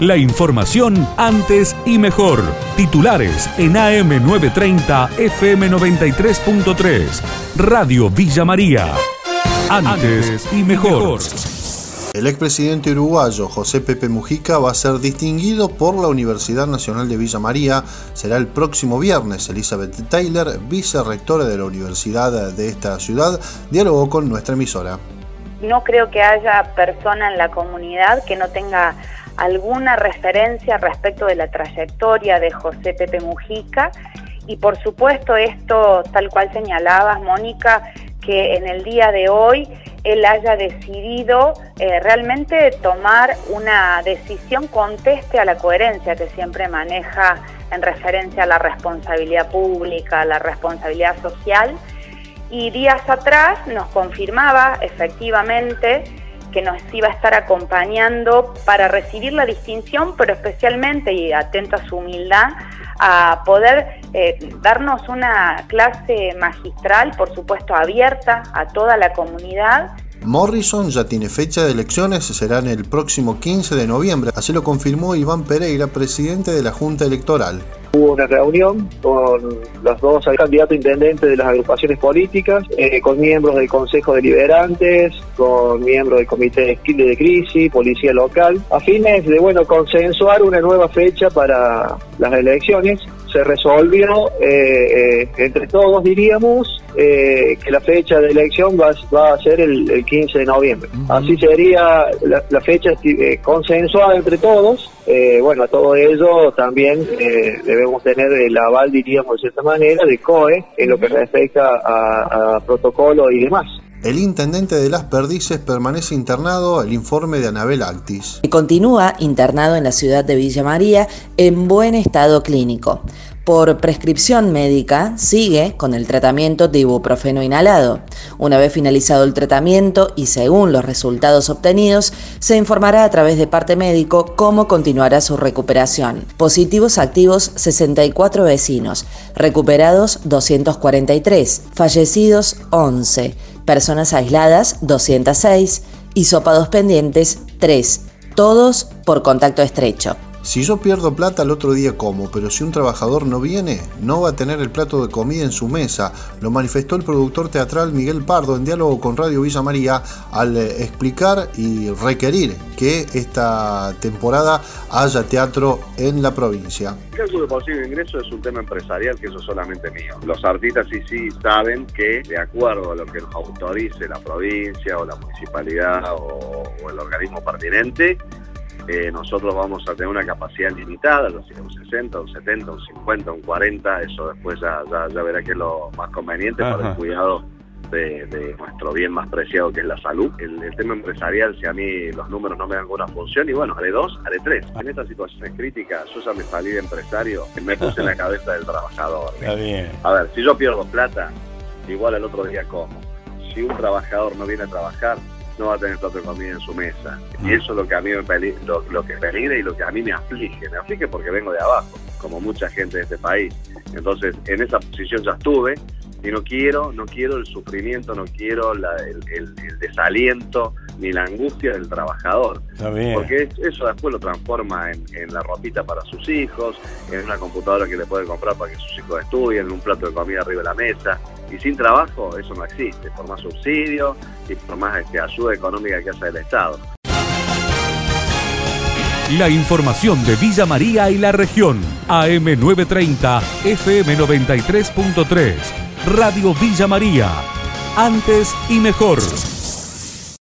La información antes y mejor. Titulares en AM930 FM93.3. Radio Villa María. Antes y mejor. El expresidente uruguayo José Pepe Mujica va a ser distinguido por la Universidad Nacional de Villa María. Será el próximo viernes. Elizabeth Taylor, vicerrectora de la universidad de esta ciudad, dialogó con nuestra emisora. No creo que haya persona en la comunidad que no tenga alguna referencia respecto de la trayectoria de José Pepe Mujica y por supuesto esto, tal cual señalabas, Mónica, que en el día de hoy él haya decidido eh, realmente tomar una decisión conteste a la coherencia que siempre maneja en referencia a la responsabilidad pública, a la responsabilidad social. Y días atrás nos confirmaba efectivamente que nos iba a estar acompañando para recibir la distinción, pero especialmente, y atento a su humildad, a poder eh, darnos una clase magistral, por supuesto abierta a toda la comunidad. Morrison ya tiene fecha de elecciones, será en el próximo 15 de noviembre, así lo confirmó Iván Pereira, presidente de la Junta Electoral. Una reunión con los dos candidatos intendentes de las agrupaciones políticas, eh, con miembros del Consejo Deliberantes, con miembros del Comité de Crisis, Policía Local, a fines de bueno consensuar una nueva fecha para las elecciones. Se resolvió eh, eh, entre todos, diríamos, que la fecha de elección va, a ser el, 15 de noviembre. Así sería la, la fecha consensuada entre todos eh, bueno, a todo ello también eh, debemos tener el aval, diríamos de cierta manera, de COE en lo que respecta a, a protocolo y demás. El intendente de Las Perdices permanece internado, el informe de Anabel Altis. Continúa internado en la ciudad de Villa María en buen estado clínico por prescripción médica, sigue con el tratamiento de ibuprofeno inhalado. Una vez finalizado el tratamiento y según los resultados obtenidos, se informará a través de parte médico cómo continuará su recuperación. Positivos activos 64 vecinos, recuperados 243, fallecidos 11, personas aisladas 206, hisopados pendientes 3, todos por contacto estrecho. Si yo pierdo plata el otro día como, pero si un trabajador no viene, no va a tener el plato de comida en su mesa, lo manifestó el productor teatral Miguel Pardo en diálogo con Radio Villa María al eh, explicar y requerir que esta temporada haya teatro en la provincia. El caso de posible ingreso es un tema empresarial que eso es solamente mío. Los artistas sí sí saben que de acuerdo a lo que autorice la provincia o la municipalidad o el organismo pertinente, eh, nosotros vamos a tener una capacidad limitada, un 60, un 70, un 50, un 40, eso después ya, ya, verá que es lo más conveniente para el cuidado de, nuestro bien más preciado que es la salud. El, tema empresarial, si a mí los números no me dan alguna función, y bueno, haré dos, haré tres. En estas situaciones críticas, yo ya me salí de empresario y me puse en la cabeza del trabajador. A ver, si yo pierdo plata, igual el otro día como. Si un trabajador no viene a trabajar, no va a tener plato de comida en su mesa. Y eso es lo que a mí me lo, que peligra y lo que a mí me aflige. Me aflige porque vengo de abajo, como mucha gente de este país. Entonces, en esa posición ya estuve y no quiero, no quiero el sufrimiento, no quiero el, desaliento ni la angustia del trabajador. Porque eso después lo transforma en, en, la ropita para sus hijos, en una computadora que le puede comprar para que sus hijos estudien, en un plato de comida arriba de la mesa. Y sin trabajo eso no existe, por más subsidio y por más este, ayuda económica que hace el Estado. La información de Villa María y la región. AM930, FM93.3. Radio Villa María. Antes y mejor.